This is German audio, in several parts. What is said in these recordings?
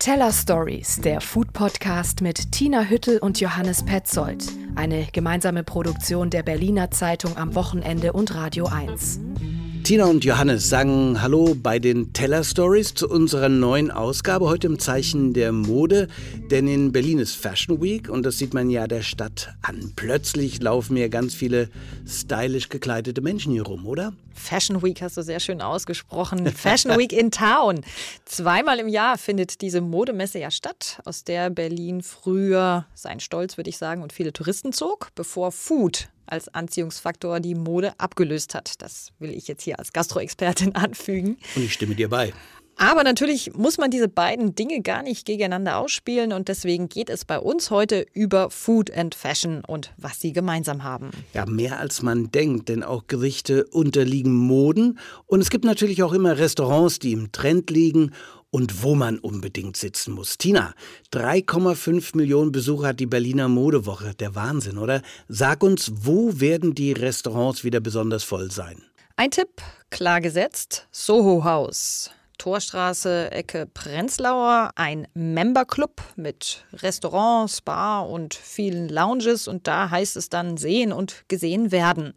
Teller Stories, der Food Podcast mit Tina Hüttel und Johannes Petzold. Eine gemeinsame Produktion der Berliner Zeitung am Wochenende und Radio 1. Tina und Johannes sagen Hallo bei den Teller Stories zu unserer neuen Ausgabe, heute im Zeichen der Mode. Denn in Berlin ist Fashion Week und das sieht man ja der Stadt an. Plötzlich laufen hier ganz viele stylisch gekleidete Menschen hier rum, oder? Fashion Week hast du sehr schön ausgesprochen. Fashion Week in Town. Zweimal im Jahr findet diese Modemesse ja statt, aus der Berlin früher sein Stolz, würde ich sagen, und viele Touristen zog, bevor Food als Anziehungsfaktor die Mode abgelöst hat. Das will ich jetzt hier als Gastroexpertin anfügen. Und ich stimme dir bei. Aber natürlich muss man diese beiden Dinge gar nicht gegeneinander ausspielen und deswegen geht es bei uns heute über Food and Fashion und was sie gemeinsam haben. Ja, mehr als man denkt, denn auch Gerichte unterliegen Moden und es gibt natürlich auch immer Restaurants, die im Trend liegen und wo man unbedingt sitzen muss. Tina, 3,5 Millionen Besucher hat die Berliner Modewoche. Der Wahnsinn, oder? Sag uns, wo werden die Restaurants wieder besonders voll sein? Ein Tipp, klar gesetzt, Soho House. Torstraße, Ecke Prenzlauer, ein Memberclub mit Restaurant, Spa und vielen Lounges und da heißt es dann sehen und gesehen werden.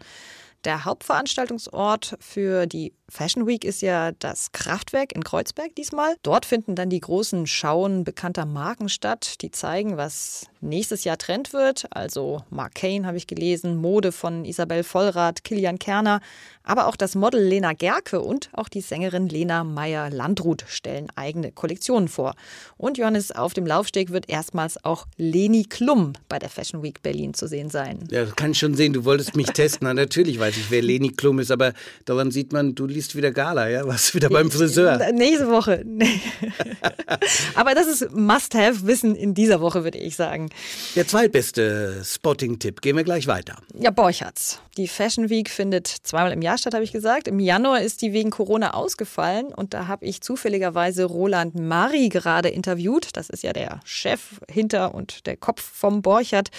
Der Hauptveranstaltungsort für die Fashion Week ist ja das Kraftwerk in Kreuzberg diesmal. Dort finden dann die großen Schauen bekannter Marken statt, die zeigen, was nächstes Jahr Trend wird. Also Mark Kane habe ich gelesen, Mode von Isabel Vollrath, Kilian Kerner, aber auch das Model Lena Gerke und auch die Sängerin Lena Meyer-Landrut stellen eigene Kollektionen vor. Und Johannes, auf dem Laufsteg wird erstmals auch Leni Klum bei der Fashion Week Berlin zu sehen sein. Ja, kann ich schon sehen, du wolltest mich testen. Na, natürlich weiß ich, wer Leni Klum ist, aber daran sieht man, du liest wieder Gala, ja? Was wieder beim Friseur? Nächste Woche. Aber das ist Must-Have-Wissen in dieser Woche, würde ich sagen. Der zweitbeste Spotting-Tipp. Gehen wir gleich weiter. Ja, Borchards. Die Fashion Week findet zweimal im Jahr statt, habe ich gesagt. Im Januar ist die wegen Corona ausgefallen und da habe ich zufälligerweise Roland Mari gerade interviewt. Das ist ja der Chef hinter und der Kopf vom Borchardt.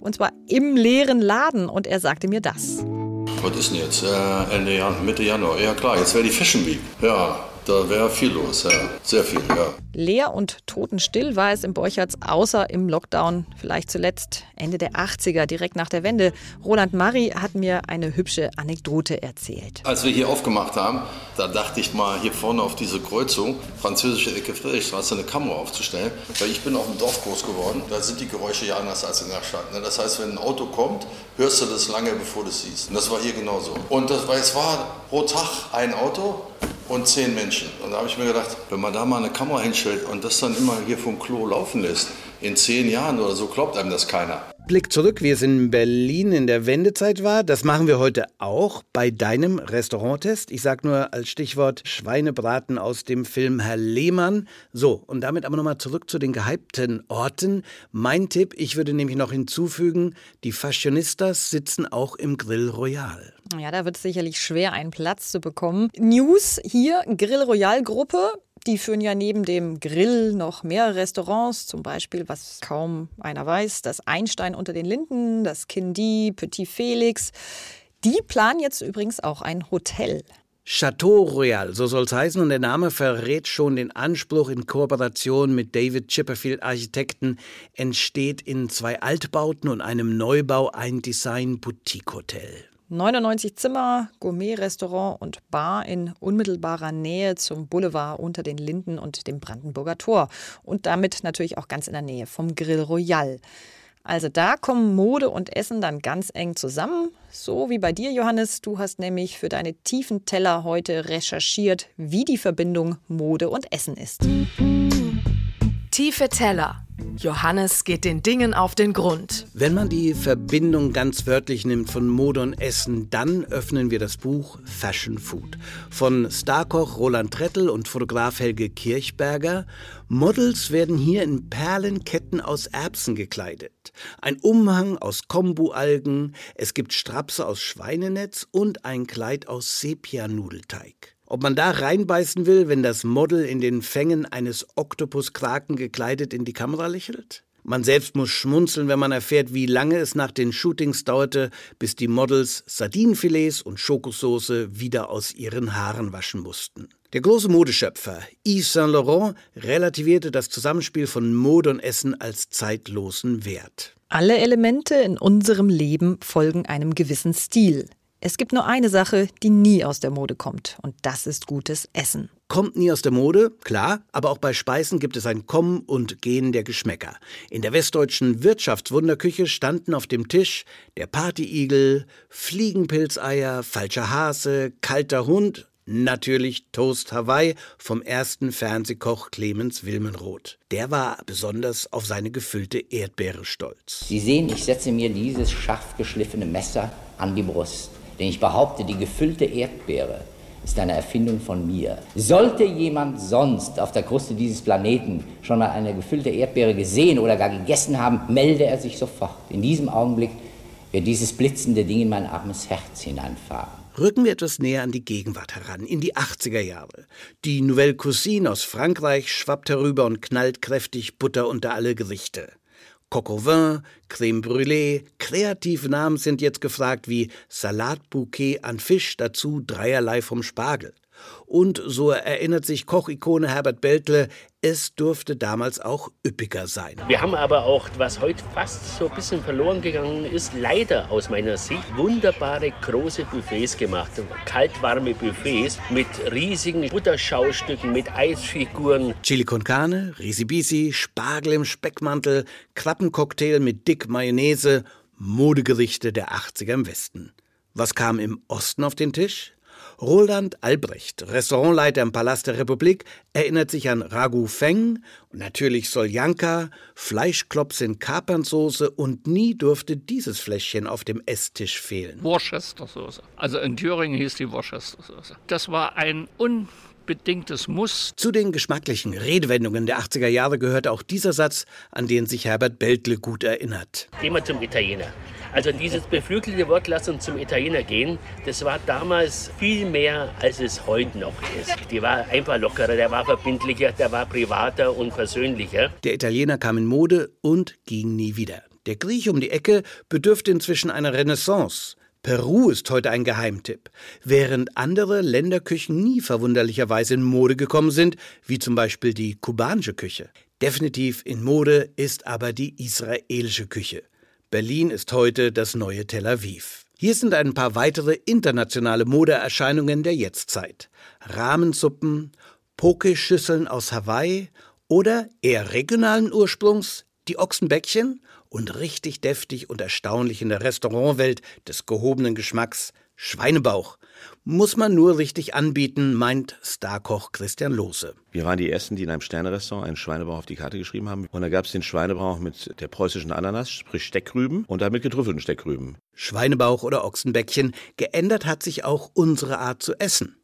Und zwar im leeren Laden. Und er sagte mir das. Was ist denn jetzt? Äh, Ende Januar, Mitte Januar. Ja klar, jetzt wäre die Fashion Week. Ja, da wäre viel los, ja. Sehr viel, ja. Leer und totenstill war es im Borchards, außer im Lockdown, vielleicht zuletzt Ende der 80er, direkt nach der Wende. Roland Mari hat mir eine hübsche Anekdote erzählt. Als wir hier aufgemacht haben, da dachte ich mal hier vorne auf diese Kreuzung, französische Ecke Friedrichstraße, eine Kamera aufzustellen. Weil ich bin auf dem Dorf groß geworden, da sind die Geräusche ja anders als in der Stadt. Ne? Das heißt, wenn ein Auto kommt, hörst du das lange, bevor du es siehst. Und das war hier genauso. Und das, weil es war pro Tag ein Auto und zehn Menschen. Und da habe ich mir gedacht, wenn man da mal eine Kamera hinstellt und das dann immer hier vom Klo laufen lässt, in zehn Jahren oder so glaubt einem das keiner. Blick zurück, wie es in Berlin in der Wendezeit war. Das machen wir heute auch bei deinem Restauranttest. Ich sage nur als Stichwort Schweinebraten aus dem Film Herr Lehmann. So, und damit aber nochmal zurück zu den gehypten Orten. Mein Tipp, ich würde nämlich noch hinzufügen, die Fashionistas sitzen auch im Grill Royal. Ja, da wird es sicherlich schwer, einen Platz zu bekommen. News hier, Grill Royal Gruppe. Die führen ja neben dem Grill noch mehrere Restaurants, zum Beispiel, was kaum einer weiß, das Einstein unter den Linden, das Kindi, Petit Felix. Die planen jetzt übrigens auch ein Hotel. Chateau Royal, so soll es heißen, und der Name verrät schon den Anspruch in Kooperation mit David Chipperfield Architekten entsteht in zwei Altbauten und einem Neubau ein Design-Boutique-Hotel. 99 Zimmer, Gourmet-Restaurant und Bar in unmittelbarer Nähe zum Boulevard unter den Linden und dem Brandenburger Tor. Und damit natürlich auch ganz in der Nähe vom Grill Royal. Also da kommen Mode und Essen dann ganz eng zusammen. So wie bei dir, Johannes. Du hast nämlich für deine tiefen Teller heute recherchiert, wie die Verbindung Mode und Essen ist. Tiefe Teller Johannes geht den Dingen auf den Grund. Wenn man die Verbindung ganz wörtlich nimmt von Mode und Essen, dann öffnen wir das Buch Fashion Food von Starkoch Roland Trettel und Fotograf Helge Kirchberger. Models werden hier in Perlenketten aus Erbsen gekleidet. Ein Umhang aus Kombu-Algen, es gibt Strapse aus Schweinenetz und ein Kleid aus Sepia-Nudelteig. Ob man da reinbeißen will, wenn das Model in den Fängen eines Oktopuskraken gekleidet in die Kamera lächelt? Man selbst muss schmunzeln, wenn man erfährt, wie lange es nach den Shootings dauerte, bis die Models Sardinenfilets und Schokosauce wieder aus ihren Haaren waschen mussten. Der große Modeschöpfer Yves Saint Laurent relativierte das Zusammenspiel von Mode und Essen als zeitlosen Wert. Alle Elemente in unserem Leben folgen einem gewissen Stil. Es gibt nur eine Sache, die nie aus der Mode kommt, und das ist gutes Essen. Kommt nie aus der Mode, klar, aber auch bei Speisen gibt es ein Kommen und Gehen der Geschmäcker. In der westdeutschen Wirtschaftswunderküche standen auf dem Tisch der Partyigel, Fliegenpilzeier, falscher Hase, kalter Hund Natürlich Toast Hawaii vom ersten Fernsehkoch Clemens Wilmenroth. Der war besonders auf seine gefüllte Erdbeere stolz. Sie sehen, ich setze mir dieses scharf geschliffene Messer an die Brust. Denn ich behaupte, die gefüllte Erdbeere ist eine Erfindung von mir. Sollte jemand sonst auf der Kruste dieses Planeten schon mal eine gefüllte Erdbeere gesehen oder gar gegessen haben, melde er sich sofort. In diesem Augenblick wird dieses blitzende Ding in mein armes Herz hineinfahren. Rücken wir etwas näher an die Gegenwart heran, in die 80er Jahre. Die Nouvelle Cuisine aus Frankreich schwappt herüber und knallt kräftig Butter unter alle Gerichte. Coq au vin, Creme brûlée, kreative Namen sind jetzt gefragt wie Salatbouquet an Fisch, dazu dreierlei vom Spargel. Und so erinnert sich Kochikone Herbert Beltle, es durfte damals auch üppiger sein. Wir haben aber auch, was heute fast so ein bisschen verloren gegangen ist, leider aus meiner Sicht, wunderbare große Buffets gemacht. Kaltwarme Buffets mit riesigen Butterschaustücken, mit Eisfiguren. Chili con carne, Risibisi, Spargel im Speckmantel, Krabbencocktail mit dick Mayonnaise, Modegerichte der 80er im Westen. Was kam im Osten auf den Tisch? Roland Albrecht, Restaurantleiter im Palast der Republik, erinnert sich an Ragu Feng und natürlich Soljanka, Fleischklops in Kapernsoße und nie durfte dieses Fläschchen auf dem Esstisch fehlen. Worcestersoße. Also in Thüringen hieß die Worcestersoße. Das war ein un bedingtes Muss. Zu den geschmacklichen Redewendungen der 80er Jahre gehört auch dieser Satz, an den sich Herbert Beltle gut erinnert. Gehen wir zum Italiener. Also dieses beflügelte Wort, lass uns zum Italiener gehen, das war damals viel mehr, als es heute noch ist. Die war einfach lockerer, der war verbindlicher, der war privater und persönlicher. Der Italiener kam in Mode und ging nie wieder. Der Griech um die Ecke bedürfte inzwischen einer Renaissance. Peru ist heute ein Geheimtipp, während andere Länderküchen nie verwunderlicherweise in Mode gekommen sind, wie zum Beispiel die kubanische Küche. Definitiv in Mode ist aber die israelische Küche. Berlin ist heute das neue Tel Aviv. Hier sind ein paar weitere internationale Modeerscheinungen der Jetztzeit. Rahmensuppen, Pokeschüsseln aus Hawaii oder eher regionalen Ursprungs die Ochsenbäckchen und richtig deftig und erstaunlich in der Restaurantwelt des gehobenen Geschmacks Schweinebauch muss man nur richtig anbieten, meint Starkoch Christian Lose. Wir waren die Ersten, die in einem Sternerestaurant einen Schweinebauch auf die Karte geschrieben haben. Und da gab es den Schweinebauch mit der preußischen Ananas, sprich Steckrüben, und damit getrüffelten Steckrüben. Schweinebauch oder Ochsenbäckchen, geändert hat sich auch unsere Art zu essen.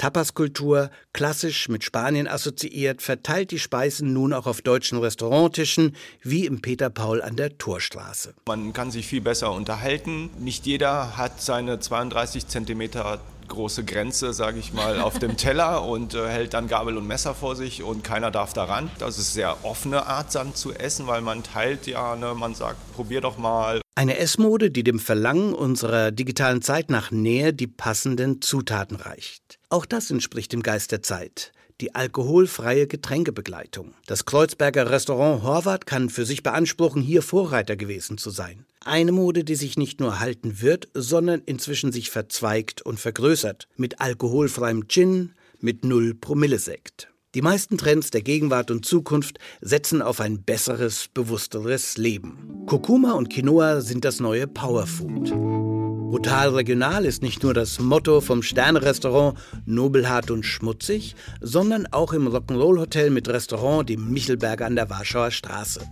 Tapaskultur, klassisch mit Spanien assoziiert, verteilt die Speisen nun auch auf deutschen Restauranttischen, wie im Peter Paul an der Torstraße. Man kann sich viel besser unterhalten. Nicht jeder hat seine 32 Zentimeter große Grenze, sage ich mal, auf dem Teller und äh, hält dann Gabel und Messer vor sich und keiner darf daran. Das ist sehr offene Art dann zu essen, weil man teilt ja, ne, man sagt, probier doch mal. Eine Essmode, die dem Verlangen unserer digitalen Zeit nach Nähe die passenden Zutaten reicht. Auch das entspricht dem Geist der Zeit die alkoholfreie Getränkebegleitung. Das Kreuzberger Restaurant Horvath kann für sich beanspruchen, hier Vorreiter gewesen zu sein. Eine Mode, die sich nicht nur halten wird, sondern inzwischen sich verzweigt und vergrößert. Mit alkoholfreiem Gin, mit Null Promille Sekt. Die meisten Trends der Gegenwart und Zukunft setzen auf ein besseres, bewussteres Leben. Kurkuma und Quinoa sind das neue Powerfood. Brutal regional ist nicht nur das Motto vom Sternerestaurant Nobelhart und schmutzig, sondern auch im Rock'n'Roll Hotel mit Restaurant die Michelberger an der Warschauer Straße.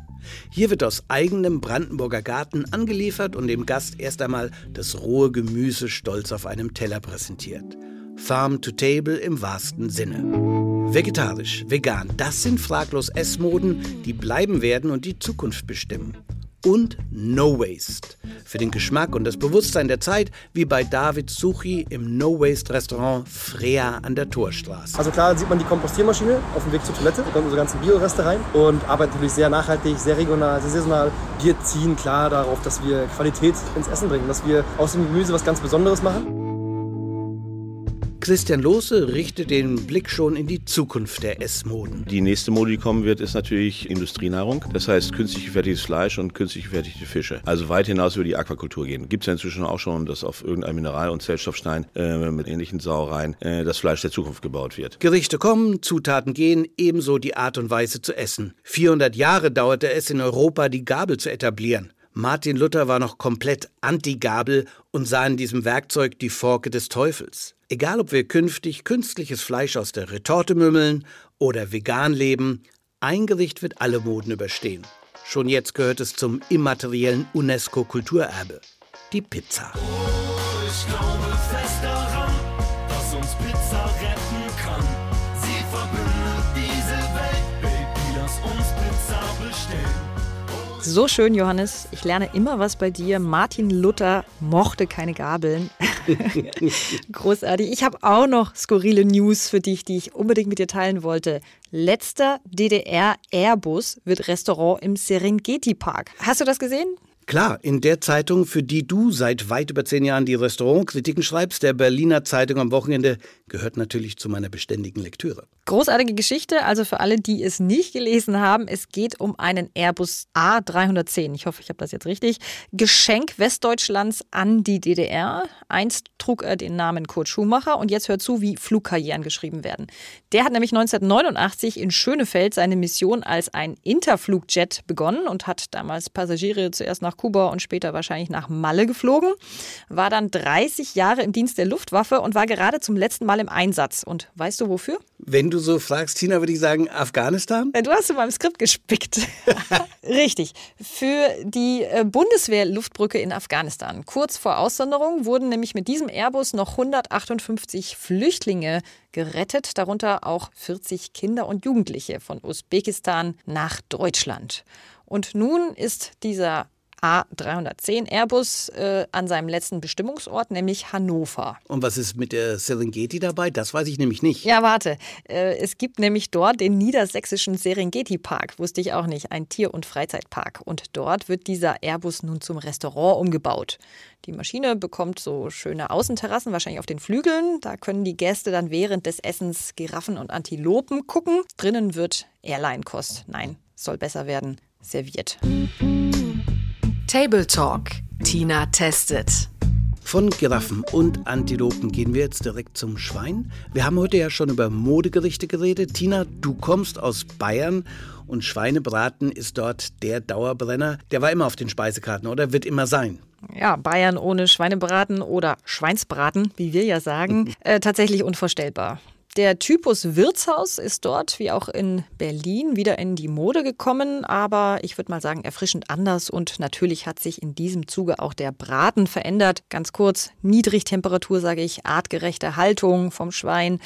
Hier wird aus eigenem Brandenburger Garten angeliefert und dem Gast erst einmal das rohe Gemüse stolz auf einem Teller präsentiert. Farm to Table im wahrsten Sinne. Vegetarisch, vegan, das sind fraglos Essmoden, die bleiben werden und die Zukunft bestimmen. Und No Waste. Für den Geschmack und das Bewusstsein der Zeit, wie bei David Suchi im No Waste Restaurant Freya an der Torstraße. Also klar sieht man die Kompostiermaschine auf dem Weg zur Toilette, da kommen unsere ganzen Bioreste rein und arbeiten natürlich sehr nachhaltig, sehr regional, sehr saisonal. Wir ziehen klar darauf, dass wir Qualität ins Essen bringen, dass wir aus dem Gemüse was ganz Besonderes machen. Christian Lohse richtet den Blick schon in die Zukunft der Essmoden. Die nächste Mode, die kommen wird, ist natürlich Industrienahrung. Das heißt künstlich gefertigtes Fleisch und künstlich gefertigte Fische. Also weit hinaus über die Aquakultur gehen. Gibt es ja inzwischen auch schon, dass auf irgendeinem Mineral- und Zellstoffstein äh, mit ähnlichen Sauereien äh, das Fleisch der Zukunft gebaut wird. Gerichte kommen, Zutaten gehen, ebenso die Art und Weise zu essen. 400 Jahre dauerte es in Europa, die Gabel zu etablieren. Martin Luther war noch komplett anti-Gabel und sah in diesem Werkzeug die Forke des Teufels. Egal, ob wir künftig künstliches Fleisch aus der Retorte mümmeln oder vegan leben, ein Gericht wird alle Moden überstehen. Schon jetzt gehört es zum immateriellen UNESCO-Kulturerbe. Die Pizza. Ich So schön, Johannes. Ich lerne immer was bei dir. Martin Luther mochte keine Gabeln. Großartig. Ich habe auch noch skurrile News für dich, die ich unbedingt mit dir teilen wollte. Letzter DDR-Airbus wird Restaurant im Serengeti Park. Hast du das gesehen? Klar, in der Zeitung, für die du seit weit über zehn Jahren die Restaurantkritiken schreibst, der Berliner Zeitung am Wochenende, gehört natürlich zu meiner beständigen Lektüre. Großartige Geschichte, also für alle, die es nicht gelesen haben, es geht um einen Airbus A310. Ich hoffe, ich habe das jetzt richtig. Geschenk Westdeutschlands an die DDR. Einst trug er den Namen Kurt Schumacher und jetzt hört zu, wie Flugkarrieren geschrieben werden. Der hat nämlich 1989 in Schönefeld seine Mission als ein Interflugjet begonnen und hat damals Passagiere zuerst nach Kuba und später wahrscheinlich nach Malle geflogen. War dann 30 Jahre im Dienst der Luftwaffe und war gerade zum letzten Mal im Einsatz. Und weißt du wofür? Wenn du so fragst, Tina, würde ich sagen Afghanistan. Du hast in meinem Skript gespickt. Richtig. Für die äh, Bundeswehr-Luftbrücke in Afghanistan. Kurz vor Aussonderung wurden nämlich mit diesem Airbus noch 158 Flüchtlinge gerettet, darunter auch 40 Kinder und Jugendliche von Usbekistan nach Deutschland. Und nun ist dieser A310 Airbus äh, an seinem letzten Bestimmungsort, nämlich Hannover. Und was ist mit der Serengeti dabei? Das weiß ich nämlich nicht. Ja, warte. Äh, es gibt nämlich dort den niedersächsischen Serengeti Park, wusste ich auch nicht, ein Tier- und Freizeitpark. Und dort wird dieser Airbus nun zum Restaurant umgebaut. Die Maschine bekommt so schöne Außenterrassen, wahrscheinlich auf den Flügeln. Da können die Gäste dann während des Essens Giraffen und Antilopen gucken. Drinnen wird Airline-Kost, nein, soll besser werden, serviert. Table Talk. Tina testet. Von Giraffen und Antilopen gehen wir jetzt direkt zum Schwein. Wir haben heute ja schon über Modegerichte geredet. Tina, du kommst aus Bayern und Schweinebraten ist dort der Dauerbrenner. Der war immer auf den Speisekarten oder wird immer sein. Ja, Bayern ohne Schweinebraten oder Schweinsbraten, wie wir ja sagen, äh, tatsächlich unvorstellbar. Der Typus Wirtshaus ist dort, wie auch in Berlin, wieder in die Mode gekommen, aber ich würde mal sagen, erfrischend anders und natürlich hat sich in diesem Zuge auch der Braten verändert. Ganz kurz, Niedrigtemperatur, sage ich, artgerechte Haltung vom Schwein.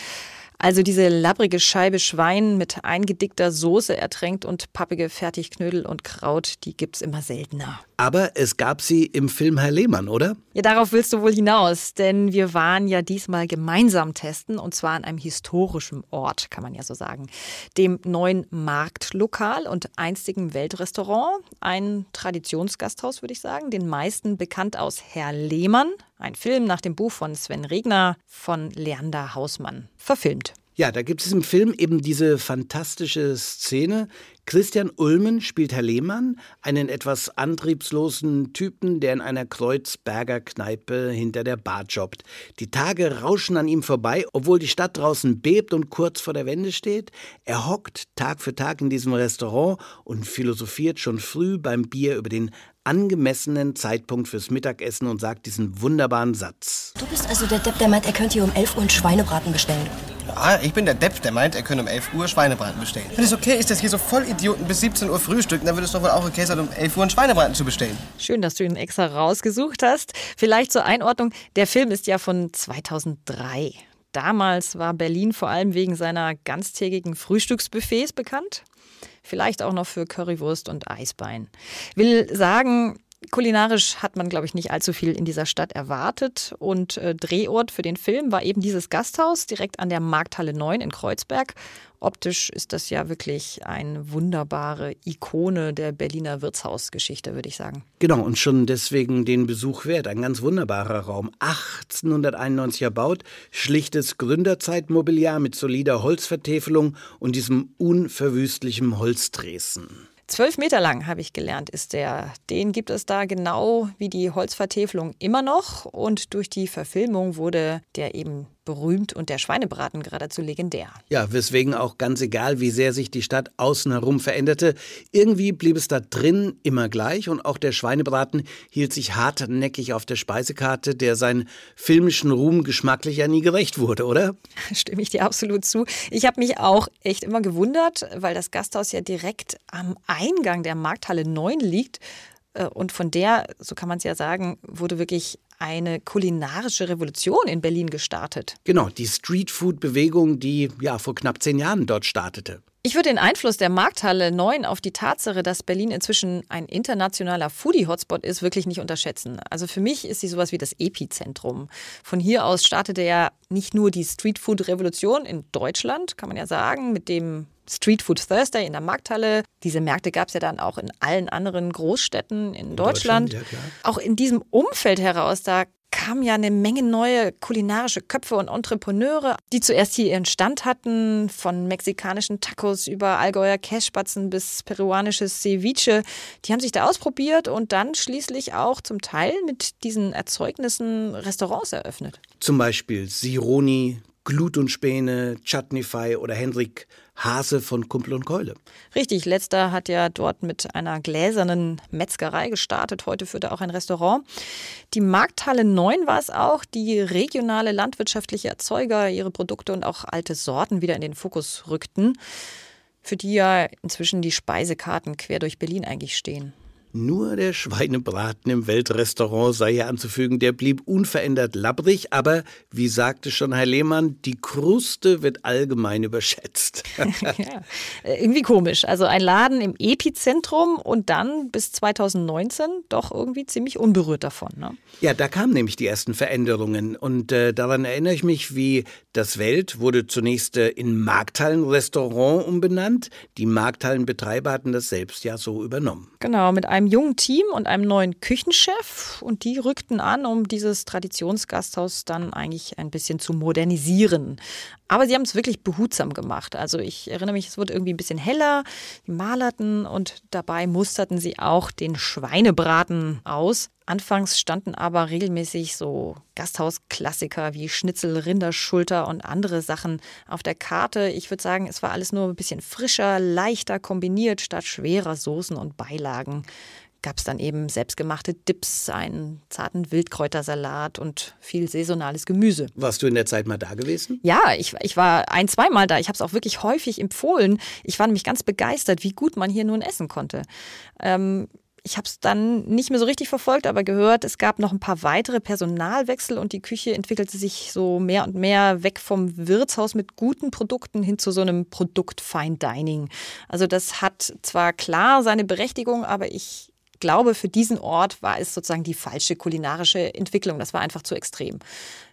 Also diese labbrige Scheibe Schwein mit eingedickter Soße ertränkt und pappige Fertigknödel und Kraut, die gibt's immer seltener. Aber es gab sie im Film Herr Lehmann, oder? Ja, darauf willst du wohl hinaus, denn wir waren ja diesmal gemeinsam testen und zwar an einem historischen Ort, kann man ja so sagen. Dem neuen Marktlokal und einstigen Weltrestaurant, ein Traditionsgasthaus, würde ich sagen, den meisten bekannt aus Herr Lehmann, ein Film nach dem Buch von Sven Regner von Leander Hausmann, verfilmt. Ja, da gibt es im Film eben diese fantastische Szene. Christian Ulmen spielt Herr Lehmann, einen etwas antriebslosen Typen, der in einer Kreuzberger Kneipe hinter der Bar jobbt. Die Tage rauschen an ihm vorbei, obwohl die Stadt draußen bebt und kurz vor der Wende steht. Er hockt Tag für Tag in diesem Restaurant und philosophiert schon früh beim Bier über den angemessenen Zeitpunkt fürs Mittagessen und sagt diesen wunderbaren Satz. Du bist also der Depp, der meint, er könnte hier um 11 Uhr einen Schweinebraten bestellen. Ja, ich bin der Depp, der meint, er könnte um 11 Uhr Schweinebraten bestellen. Wenn es okay ist, dass hier so Vollidioten bis 17 Uhr frühstücken, dann würde es doch wohl auch okay sein, um 11 Uhr einen Schweinebraten zu bestellen. Schön, dass du ihn extra rausgesucht hast. Vielleicht zur Einordnung, der Film ist ja von 2003. Damals war Berlin vor allem wegen seiner ganztägigen Frühstücksbuffets bekannt. Vielleicht auch noch für Currywurst und Eisbein. Will sagen, Kulinarisch hat man, glaube ich, nicht allzu viel in dieser Stadt erwartet. Und äh, Drehort für den Film war eben dieses Gasthaus direkt an der Markthalle 9 in Kreuzberg. Optisch ist das ja wirklich eine wunderbare Ikone der Berliner Wirtshausgeschichte, würde ich sagen. Genau, und schon deswegen den Besuch wert. Ein ganz wunderbarer Raum. 1891 erbaut, schlichtes Gründerzeitmobiliar mit solider Holzvertäfelung und diesem unverwüstlichen Holzdresen. Zwölf Meter lang, habe ich gelernt, ist der. Den gibt es da genau wie die Holzvertäfelung immer noch. Und durch die Verfilmung wurde der eben berühmt und der Schweinebraten geradezu legendär. Ja, weswegen auch ganz egal, wie sehr sich die Stadt außen herum veränderte, irgendwie blieb es da drin immer gleich und auch der Schweinebraten hielt sich hartnäckig auf der Speisekarte, der seinen filmischen Ruhm geschmacklich ja nie gerecht wurde, oder? Stimme ich dir absolut zu. Ich habe mich auch echt immer gewundert, weil das Gasthaus ja direkt am Eingang der Markthalle 9 liegt. Äh, Und von der, so kann man es ja sagen, wurde wirklich eine kulinarische Revolution in Berlin gestartet. Genau, die Streetfood-Bewegung, die ja vor knapp zehn Jahren dort startete. Ich würde den Einfluss der Markthalle 9 auf die Tatsache, dass Berlin inzwischen ein internationaler Foodie-Hotspot ist, wirklich nicht unterschätzen. Also für mich ist sie sowas wie das Epizentrum. Von hier aus startete ja nicht nur die Streetfood-Revolution in Deutschland, kann man ja sagen, mit dem Street Food Thursday in der Markthalle. Diese Märkte gab es ja dann auch in allen anderen Großstädten in Deutschland. Deutschland, ja, auch in diesem Umfeld heraus, da kamen ja eine Menge neue kulinarische Köpfe und Entrepreneure, die zuerst hier ihren Stand hatten, von mexikanischen Tacos über Allgäuer Kässpatzen bis peruanisches Ceviche. Die haben sich da ausprobiert und dann schließlich auch zum Teil mit diesen Erzeugnissen Restaurants eröffnet. Zum Beispiel Sironi, Glut und Späne, Chutneyfy oder Henrik Hase von Kumpel und Keule. Richtig, letzter hat ja dort mit einer gläsernen Metzgerei gestartet. Heute führt er auch ein Restaurant. Die Markthalle 9 war es auch, die regionale landwirtschaftliche Erzeuger ihre Produkte und auch alte Sorten wieder in den Fokus rückten, für die ja inzwischen die Speisekarten quer durch Berlin eigentlich stehen. Nur der Schweinebraten im Weltrestaurant sei hier anzufügen, der blieb unverändert labbrig, aber wie sagte schon Herr Lehmann, die Kruste wird allgemein überschätzt. ja, äh, irgendwie komisch. Also ein Laden im Epizentrum und dann bis 2019 doch irgendwie ziemlich unberührt davon. Ne? Ja, da kamen nämlich die ersten Veränderungen und äh, daran erinnere ich mich, wie das Welt wurde zunächst äh, in Markthallenrestaurant umbenannt. Die Markthallenbetreiber hatten das selbst ja so übernommen. Genau, mit einem jungen Team und einem neuen Küchenchef. Und die rückten an, um dieses Traditionsgasthaus dann eigentlich ein bisschen zu modernisieren. Aber sie haben es wirklich behutsam gemacht. Also ich erinnere mich, es wurde irgendwie ein bisschen heller, die malerten und dabei musterten sie auch den Schweinebraten aus. Anfangs standen aber regelmäßig so Gasthausklassiker wie Schnitzel, Rinderschulter und andere Sachen auf der Karte. Ich würde sagen, es war alles nur ein bisschen frischer, leichter kombiniert statt schwerer Soßen und Beilagen gab es dann eben selbstgemachte Dips, einen zarten Wildkräutersalat und viel saisonales Gemüse. Warst du in der Zeit mal da gewesen? Ja, ich, ich war ein, zweimal da. Ich habe es auch wirklich häufig empfohlen. Ich war nämlich ganz begeistert, wie gut man hier nun essen konnte. Ähm, ich habe es dann nicht mehr so richtig verfolgt, aber gehört, es gab noch ein paar weitere Personalwechsel und die Küche entwickelte sich so mehr und mehr weg vom Wirtshaus mit guten Produkten hin zu so einem Produkt Fine Dining. Also das hat zwar klar seine Berechtigung, aber ich glaube, für diesen Ort war es sozusagen die falsche kulinarische Entwicklung. Das war einfach zu extrem.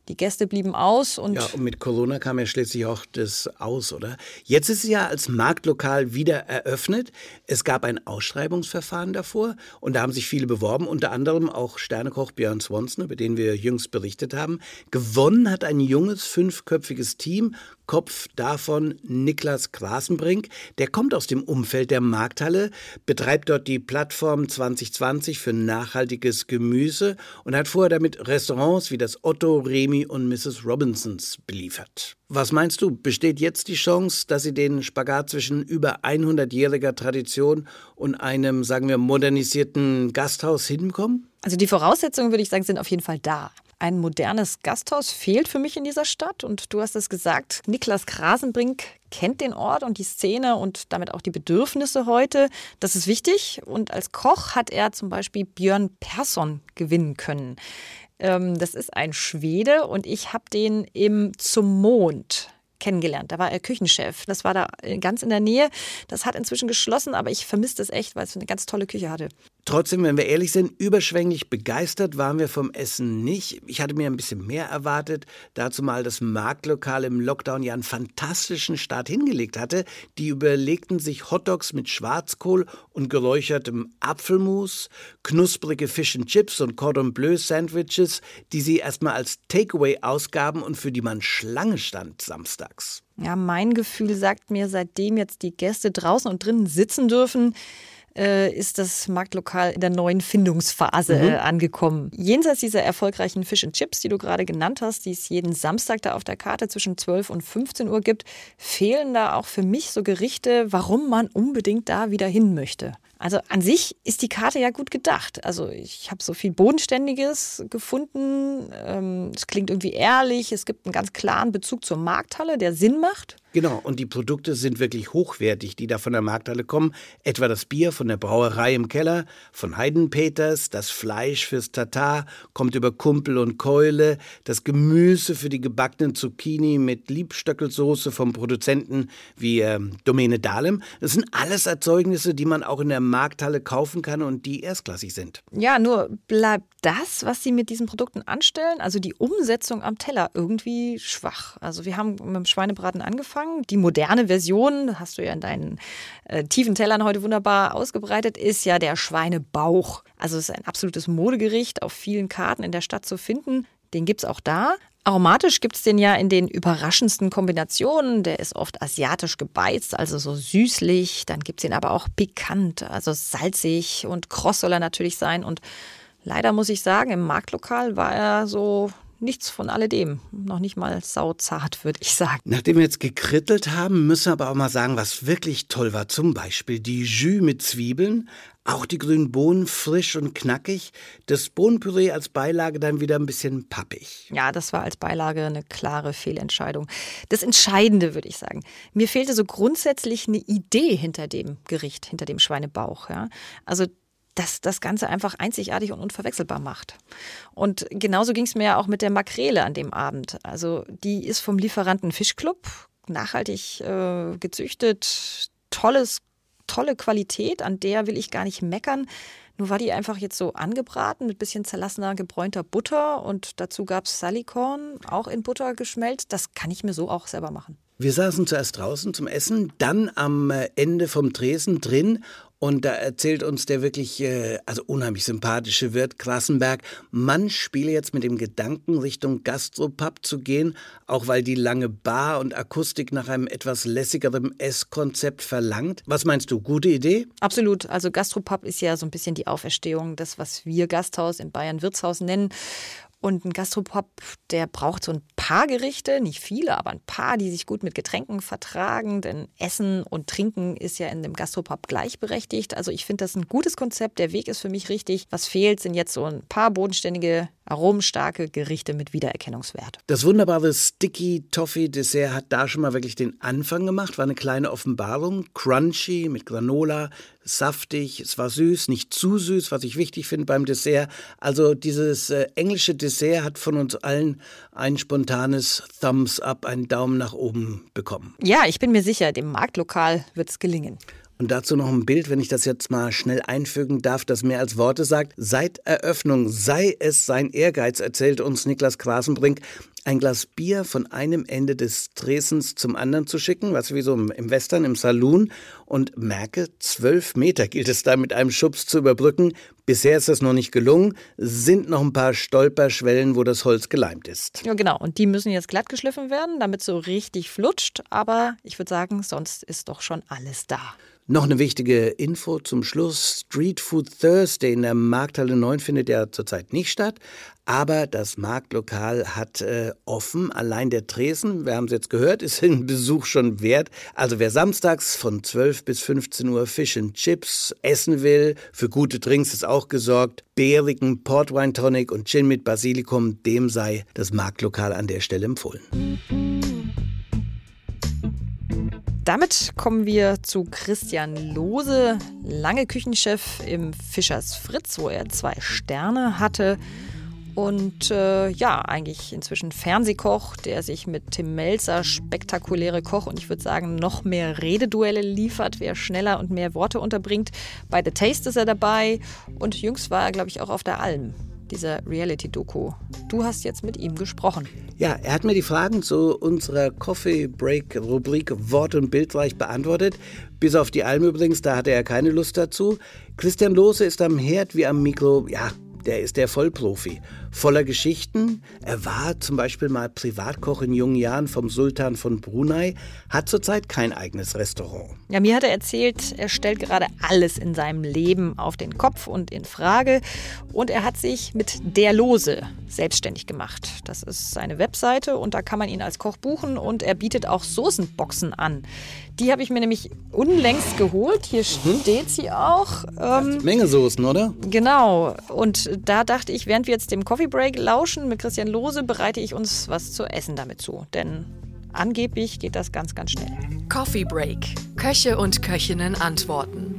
Die Gäste blieben aus und Ja, und mit Corona kam ja schließlich auch das aus, oder? Jetzt ist es ja als Marktlokal wieder eröffnet. Es gab ein Ausschreibungsverfahren davor und da haben sich viele beworben, unter anderem auch Sternekoch Björn Swanson, über den wir jüngst berichtet haben. Gewonnen hat ein junges, fünfköpfiges Team, Kopf davon Niklas Grasenbrink. Der kommt aus dem Umfeld der Markthalle, betreibt dort die Plattform 2020 für nachhaltiges Gemüse und hat vorher damit Restaurants wie das Otto, Remi und Mrs. Robinsons beliefert. Was meinst du, besteht jetzt die Chance, dass sie den Spagat zwischen über 100-jähriger Tradition und einem, sagen wir, modernisierten Gasthaus hinbekommen? Also die Voraussetzungen, würde ich sagen, sind auf jeden Fall da. Ein modernes Gasthaus fehlt für mich in dieser Stadt und du hast es gesagt, Niklas Krasenbrink kennt den Ort und die Szene und damit auch die Bedürfnisse heute. Das ist wichtig und als Koch hat er zum Beispiel Björn Persson gewinnen können. Ähm, das ist ein Schwede und ich habe den im Zum Mond kennengelernt. Da war er Küchenchef. Das war da ganz in der Nähe. Das hat inzwischen geschlossen, aber ich vermisse es echt, weil es eine ganz tolle Küche hatte. Trotzdem, wenn wir ehrlich sind, überschwänglich begeistert waren wir vom Essen nicht. Ich hatte mir ein bisschen mehr erwartet, dazu mal das Marktlokal im Lockdown ja einen fantastischen Start hingelegt hatte. Die überlegten sich Hotdogs mit Schwarzkohl und geräuchertem Apfelmus, knusprige Fish and Chips und Cordon Bleu Sandwiches, die sie erstmal als Takeaway ausgaben und für die man Schlange stand samstags. Ja, mein Gefühl sagt mir, seitdem jetzt die Gäste draußen und drinnen sitzen dürfen, äh, ist das Marktlokal in der neuen Findungsphase Mhm. äh, angekommen. Jenseits dieser erfolgreichen Fish and Chips, die du gerade genannt hast, die es jeden Samstag da auf der Karte zwischen 12 und 15 Uhr gibt, fehlen da auch für mich so Gerichte, warum man unbedingt da wieder hin möchte. Also an sich ist die Karte ja gut gedacht. Also ich habe so viel Bodenständiges gefunden. Ähm, es klingt irgendwie ehrlich. Es gibt einen ganz klaren Bezug zur Markthalle, der Sinn macht. Genau, und die Produkte sind wirklich hochwertig, die da von der Markthalle kommen. Etwa das Bier von der Brauerei im Keller, von Heidenpeters, das Fleisch fürs Tatar kommt über Kumpel und Keule, das Gemüse für die gebackenen Zucchini mit Liebstöckelsoße vom Produzenten wie ähm, Domäne Dahlem. Das sind alles Erzeugnisse, die man auch in der Markthalle kaufen kann und die erstklassig sind. Ja, nur bleibt das, was sie mit diesen Produkten anstellen, also die Umsetzung am Teller, irgendwie schwach. Also wir haben mit dem Schweinebraten angefangen. Die moderne Version, hast du ja in deinen äh, tiefen Tellern heute wunderbar ausgebreitet, ist ja der Schweinebauch. Also es ist ein absolutes Modegericht, auf vielen Karten in der Stadt zu finden. Den gibt es auch da. Aromatisch gibt es den ja in den überraschendsten Kombinationen. Der ist oft asiatisch gebeizt, also so süßlich. Dann gibt es den aber auch pikant, also salzig und kross soll er natürlich sein. Und leider muss ich sagen, im Marktlokal war er so nichts von alledem. Noch nicht mal sauzart, würde ich sagen. Nachdem wir jetzt gekrittelt haben, müssen wir aber auch mal sagen, was wirklich toll war. Zum Beispiel die Jus mit Zwiebeln, auch die grünen Bohnen frisch und knackig, das Bohnenpüree als Beilage dann wieder ein bisschen pappig. Ja, das war als Beilage eine klare Fehlentscheidung. Das Entscheidende, würde ich sagen. Mir fehlte so grundsätzlich eine Idee hinter dem Gericht, hinter dem Schweinebauch. Ja? Also das das Ganze einfach einzigartig und unverwechselbar macht. Und genauso ging es mir ja auch mit der Makrele an dem Abend. Also die ist vom Lieferanten Fischclub, nachhaltig äh, gezüchtet, tolles, tolle Qualität, an der will ich gar nicht meckern. Nur war die einfach jetzt so angebraten mit bisschen zerlassener gebräunter Butter und dazu gab es Salikorn, auch in Butter geschmelzt. Das kann ich mir so auch selber machen. Wir saßen zuerst draußen zum Essen, dann am äh, Ende vom Tresen drin und da erzählt uns der wirklich, äh, also unheimlich sympathische Wirt Klassenberg, man spiele jetzt mit dem Gedanken, Richtung Gastropub zu gehen, auch weil die lange Bar und Akustik nach einem etwas lässigeren Esskonzept verlangt. Was meinst du, gute Idee? Absolut. Also Gastropub ist ja so ein bisschen die Auferstehung, das, was wir Gasthaus in Bayern Wirtshaus nennen. Und ein Gastropub, der braucht so ein paar Gerichte, nicht viele, aber ein paar, die sich gut mit Getränken vertragen. Denn Essen und Trinken ist ja in dem Gastropub gleichberechtigt. Also ich finde das ein gutes Konzept. Der Weg ist für mich richtig. Was fehlt, sind jetzt so ein paar bodenständige, aromenstarke Gerichte mit Wiedererkennungswert. Das wunderbare Sticky Toffee Dessert hat da schon mal wirklich den Anfang gemacht. War eine kleine Offenbarung. Crunchy mit Granola, saftig, es war süß, nicht zu süß, was ich wichtig finde beim Dessert. Also dieses äh, englische Dessert hat von uns allen ein spontanes Thumbs up, einen Daumen nach oben bekommen. Ja, ich bin mir sicher, dem Marktlokal wird es gelingen. Und dazu noch ein Bild, wenn ich das jetzt mal schnell einfügen darf, das mehr als Worte sagt. Seit Eröffnung sei es sein Ehrgeiz, erzählte uns Niklas Krasenbrink, ein Glas Bier von einem Ende des Dresens zum anderen zu schicken, was wie so im Western, im Saloon. Und merke, zwölf Meter gilt es da mit einem Schubs zu überbrücken. Bisher ist das noch nicht gelungen, sind noch ein paar Stolperschwellen, wo das Holz geleimt ist. Ja, genau. Und die müssen jetzt glatt geschliffen werden, damit so richtig flutscht. Aber ich würde sagen, sonst ist doch schon alles da. Noch eine wichtige Info zum Schluss. Street Food Thursday in der Markthalle 9 findet ja zurzeit nicht statt. Aber das Marktlokal hat äh, offen. Allein der Tresen, wir haben es jetzt gehört, ist ein Besuch schon wert. Also wer samstags von 12 bis 15 Uhr Fish and Chips essen will, für gute Drinks ist auch gesorgt. Bärigen Portwine Tonic und Gin mit Basilikum, dem sei das Marktlokal an der Stelle empfohlen. Damit kommen wir zu Christian Lose, lange Küchenchef im Fischers Fritz, wo er zwei Sterne hatte. und äh, ja, eigentlich inzwischen Fernsehkoch, der sich mit Tim Melzer spektakuläre Koch und ich würde sagen noch mehr Rededuelle liefert, wer schneller und mehr Worte unterbringt. Bei The Taste ist er dabei und jüngst war er, glaube ich, auch auf der Alm dieser Reality-Doku. Du hast jetzt mit ihm gesprochen. Ja, er hat mir die Fragen zu unserer Coffee Break Rubrik Wort und Bildreich beantwortet. Bis auf die Alm übrigens, da hatte er keine Lust dazu. Christian Lose ist am Herd wie am Mikro, ja, der ist der Vollprofi. Voller Geschichten. Er war zum Beispiel mal Privatkoch in jungen Jahren vom Sultan von Brunei, hat zurzeit kein eigenes Restaurant. Ja, mir hat er erzählt, er stellt gerade alles in seinem Leben auf den Kopf und in Frage. Und er hat sich mit der Lose selbstständig gemacht. Das ist seine Webseite und da kann man ihn als Koch buchen und er bietet auch Soßenboxen an. Die habe ich mir nämlich unlängst geholt. Hier steht sie auch. Ähm, Menge Soßen, oder? Genau. Und da dachte ich, während wir jetzt dem Coffee Break lauschen mit Christian Lose, bereite ich uns was zu essen damit zu. Denn angeblich geht das ganz, ganz schnell. Coffee Break. Köche und Köchinnen antworten.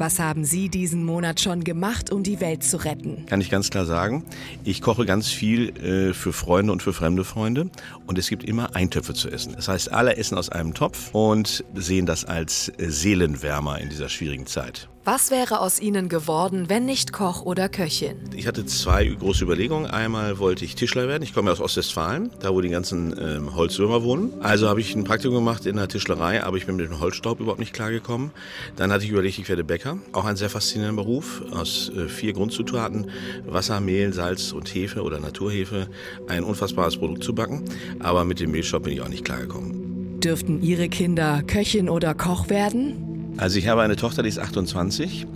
Was haben Sie diesen Monat schon gemacht, um die Welt zu retten? Kann ich ganz klar sagen. Ich koche ganz viel äh, für Freunde und für fremde Freunde. Und es gibt immer Eintöpfe zu essen. Das heißt, alle essen aus einem Topf und sehen das als äh, Seelenwärmer in dieser schwierigen Zeit. Was wäre aus Ihnen geworden, wenn nicht Koch oder Köchin? Ich hatte zwei große Überlegungen. Einmal wollte ich Tischler werden. Ich komme aus Ostwestfalen, da wo die ganzen ähm, Holzwürmer wohnen. Also habe ich ein Praktikum gemacht in der Tischlerei, aber ich bin mit dem Holzstaub überhaupt nicht klargekommen. Dann hatte ich überlegt, ich werde Bäcker. Auch ein sehr faszinierender Beruf. Aus äh, vier Grundzutaten, Wasser, Mehl, Salz und Hefe oder Naturhefe, ein unfassbares Produkt zu backen. Aber mit dem Mehlstaub bin ich auch nicht klargekommen. Dürften Ihre Kinder Köchin oder Koch werden? Also ich habe eine Tochter, die ist 28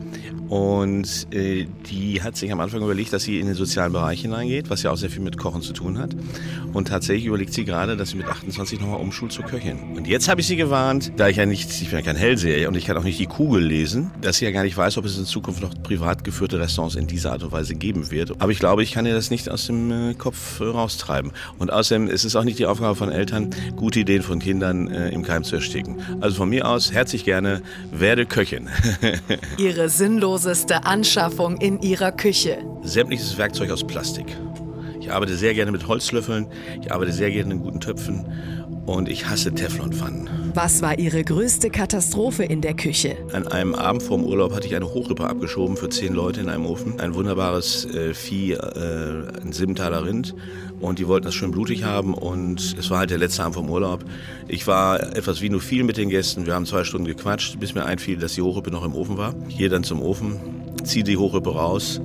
und äh, die hat sich am Anfang überlegt, dass sie in den sozialen Bereich hineingeht, was ja auch sehr viel mit Kochen zu tun hat. Und tatsächlich überlegt sie gerade, dass sie mit 28 nochmal umschult zur Köchin. Und jetzt habe ich sie gewarnt, da ich ja nicht, ich bin ja kein Hellseher und ich kann auch nicht die Kugel lesen, dass sie ja gar nicht weiß, ob es in Zukunft noch privat geführte Restaurants in dieser Art und Weise geben wird. Aber ich glaube, ich kann ihr das nicht aus dem äh, Kopf äh, raustreiben. Und außerdem ist es auch nicht die Aufgabe von Eltern, gute Ideen von Kindern äh, im Keim zu ersticken. Also von mir aus, herzlich gerne, werde Köchin. Ihre sinnloseste Anschaffung in Ihrer Küche. Sämtliches Werkzeug aus Plastik. Ich arbeite sehr gerne mit Holzlöffeln, ich arbeite sehr gerne in guten Töpfen und ich hasse Teflonpfannen. Was war Ihre größte Katastrophe in der Küche? An einem Abend vorm Urlaub hatte ich eine Hochrippe abgeschoben für zehn Leute in einem Ofen. Ein wunderbares äh, Vieh, äh, ein Simmentaler Rind. Und die wollten das schön blutig haben und es war halt der letzte Abend vom Urlaub. Ich war etwas wie nur viel mit den Gästen. Wir haben zwei Stunden gequatscht, bis mir einfiel, dass die Hochrippe noch im Ofen war. Hier dann zum Ofen, ziehe die Hochrippe raus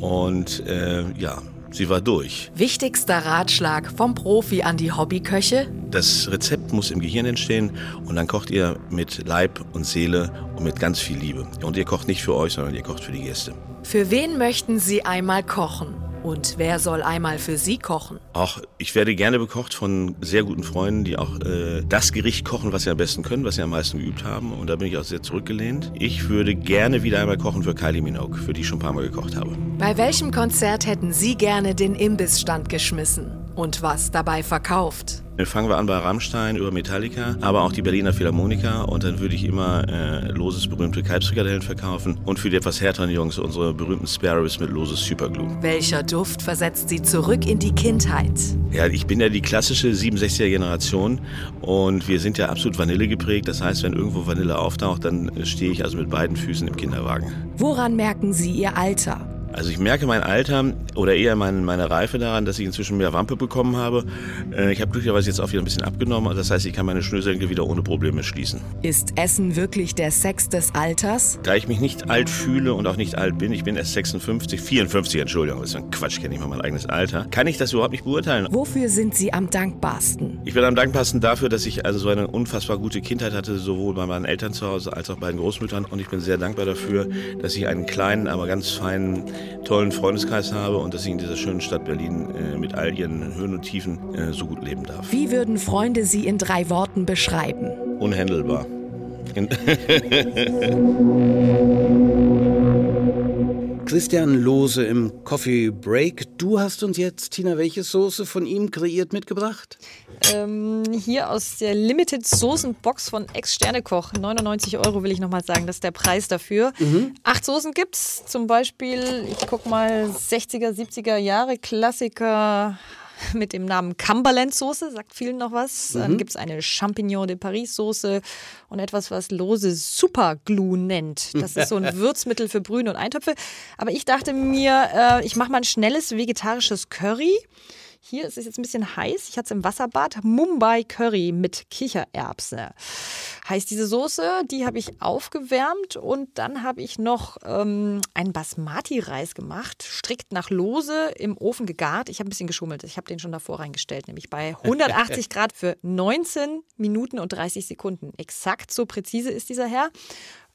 und äh, ja, sie war durch. Wichtigster Ratschlag vom Profi an die Hobbyköche? Das Rezept muss im Gehirn entstehen und dann kocht ihr mit Leib und Seele und mit ganz viel Liebe. Und ihr kocht nicht für euch, sondern ihr kocht für die Gäste. Für wen möchten Sie einmal kochen? Und wer soll einmal für Sie kochen? Auch ich werde gerne bekocht von sehr guten Freunden, die auch äh, das Gericht kochen, was sie am besten können, was sie am meisten geübt haben. Und da bin ich auch sehr zurückgelehnt. Ich würde gerne wieder einmal kochen für Kylie Minogue, für die ich schon ein paar Mal gekocht habe. Bei welchem Konzert hätten Sie gerne den Imbissstand geschmissen? Und was dabei verkauft? Dann fangen wir an bei Rammstein über Metallica, aber auch die Berliner Philharmoniker und dann würde ich immer äh, Loses berühmte Kalbsfrikadellen verkaufen und für die etwas härteren Jungs unsere berühmten Sparrows mit Loses Superglue. Welcher Duft versetzt Sie zurück in die Kindheit? Ja, ich bin ja die klassische 67er Generation und wir sind ja absolut Vanille geprägt. Das heißt, wenn irgendwo Vanille auftaucht, dann stehe ich also mit beiden Füßen im Kinderwagen. Woran merken Sie Ihr Alter? Also ich merke mein Alter oder eher mein, meine Reife daran, dass ich inzwischen mehr Wampe bekommen habe. Äh, ich habe glücklicherweise jetzt auch wieder ein bisschen abgenommen. Das heißt, ich kann meine Schnürsenkel wieder ohne Probleme schließen. Ist Essen wirklich der Sex des Alters? Da ich mich nicht alt fühle und auch nicht alt bin, ich bin erst 56, 54, Entschuldigung, das ist ein Quatsch, kenne ich mal mein eigenes Alter, kann ich das überhaupt nicht beurteilen. Wofür sind Sie am dankbarsten? Ich bin am dankbarsten dafür, dass ich also so eine unfassbar gute Kindheit hatte, sowohl bei meinen Eltern zu Hause als auch bei den Großmüttern. Und ich bin sehr dankbar dafür, dass ich einen kleinen, aber ganz feinen, tollen Freundeskreis habe und dass ich in dieser schönen Stadt Berlin äh, mit all ihren Höhen und Tiefen äh, so gut leben darf. Wie würden Freunde Sie in drei Worten beschreiben? Unhändelbar. Christian Lose im Coffee Break. Du hast uns jetzt, Tina, welche Soße von ihm kreiert mitgebracht? Ähm, hier aus der Limited Soßenbox von Ex-Sternekoch. 99 Euro will ich nochmal sagen, das ist der Preis dafür. Mhm. Acht Soßen gibt's. Zum Beispiel, ich guck mal, 60er, 70er Jahre Klassiker mit dem Namen Cumberland-Soße, sagt vielen noch was. Dann Mhm. gibt es eine Champignon de Paris-Soße und etwas, was Lose Superglue nennt. Das ist so ein Würzmittel für Brühen und Eintöpfe. Aber ich dachte mir, äh, ich mache mal ein schnelles vegetarisches Curry. Hier ist es jetzt ein bisschen heiß. Ich hatte es im Wasserbad. Mumbai Curry mit Kichererbse. Heißt diese Soße, die habe ich aufgewärmt und dann habe ich noch ähm, einen Basmati-Reis gemacht, strikt nach Lose im Ofen gegart. Ich habe ein bisschen geschummelt. Ich habe den schon davor reingestellt, nämlich bei 180 Grad für 19 Minuten und 30 Sekunden. Exakt so präzise ist dieser Herr.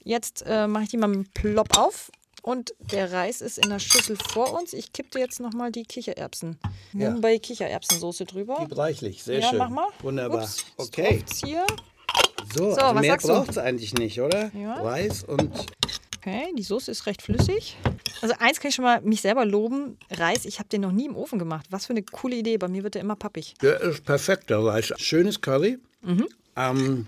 Jetzt äh, mache ich die mal mit Plopp auf. Und der Reis ist in der Schüssel vor uns. Ich kippte jetzt nochmal die Kichererbsen. Ja. Mumbai Kichererbsensoße drüber. Gib reichlich, sehr ja, schön. mach mal. Wunderbar. Ups, okay. hier. So, So, also was mehr braucht es eigentlich nicht, oder? Ja. Reis und Okay, die Soße ist recht flüssig. Also eins kann ich schon mal mich selber loben. Reis, ich habe den noch nie im Ofen gemacht. Was für eine coole Idee. Bei mir wird der immer pappig. der ist perfekt, der Reis. Schönes Curry. Mhm. Ähm,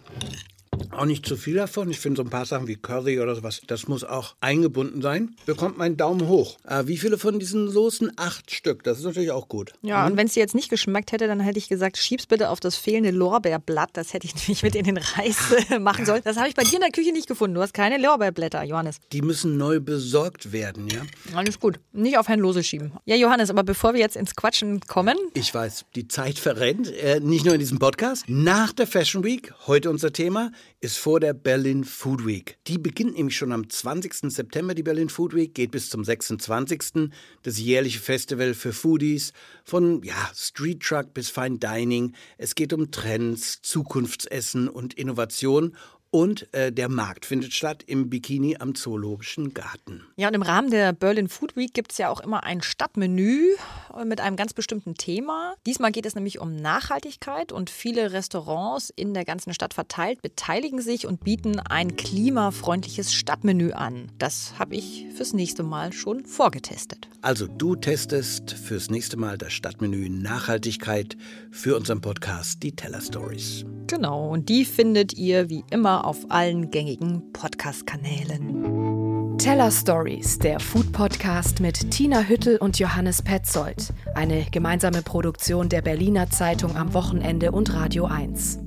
auch nicht zu viel davon. Ich finde so ein paar Sachen wie Curry oder sowas, das muss auch eingebunden sein. Bekommt meinen Daumen hoch. Äh, wie viele von diesen Soßen? Acht Stück. Das ist natürlich auch gut. Ja, Mhm. und wenn es dir jetzt nicht geschmeckt hätte, dann hätte ich gesagt, schieb's bitte auf das fehlende Lorbeerblatt. Das hätte ich nämlich mit in den Reis äh, machen sollen. Das habe ich bei dir in der Küche nicht gefunden. Du hast keine Lorbeerblätter, Johannes. Die müssen neu besorgt werden, ja? Alles gut. Nicht auf Herrn Lose schieben. Ja, Johannes, aber bevor wir jetzt ins Quatschen kommen, Ich weiß, die Zeit verrennt, äh, nicht nur in diesem Podcast. Nach der Fashion Week, heute unser Thema, ist vor der Berlin Food Week. Die beginnt nämlich schon am 20. September, die Berlin Food Week, geht bis zum 26. Das jährliche Festival für Foodies, von ja, Street Truck bis Fine Dining. Es geht um Trends, Zukunftsessen und Innovation. Und äh, der Markt findet statt im Bikini am Zoologischen Garten. Ja, und im Rahmen der Berlin Food Week gibt es ja auch immer ein Stadtmenü äh, mit einem ganz bestimmten Thema. Diesmal geht es nämlich um Nachhaltigkeit und viele Restaurants in der ganzen Stadt verteilt beteiligen sich und bieten ein klimafreundliches Stadtmenü an. Das habe ich fürs nächste Mal schon vorgetestet. Also du testest fürs nächste Mal das Stadtmenü Nachhaltigkeit für unseren Podcast Die Teller Stories. Genau, und die findet ihr wie immer auf allen gängigen Podcast-Kanälen. Teller Stories, der Food Podcast mit Tina Hüttel und Johannes Petzold. Eine gemeinsame Produktion der Berliner Zeitung am Wochenende und Radio 1.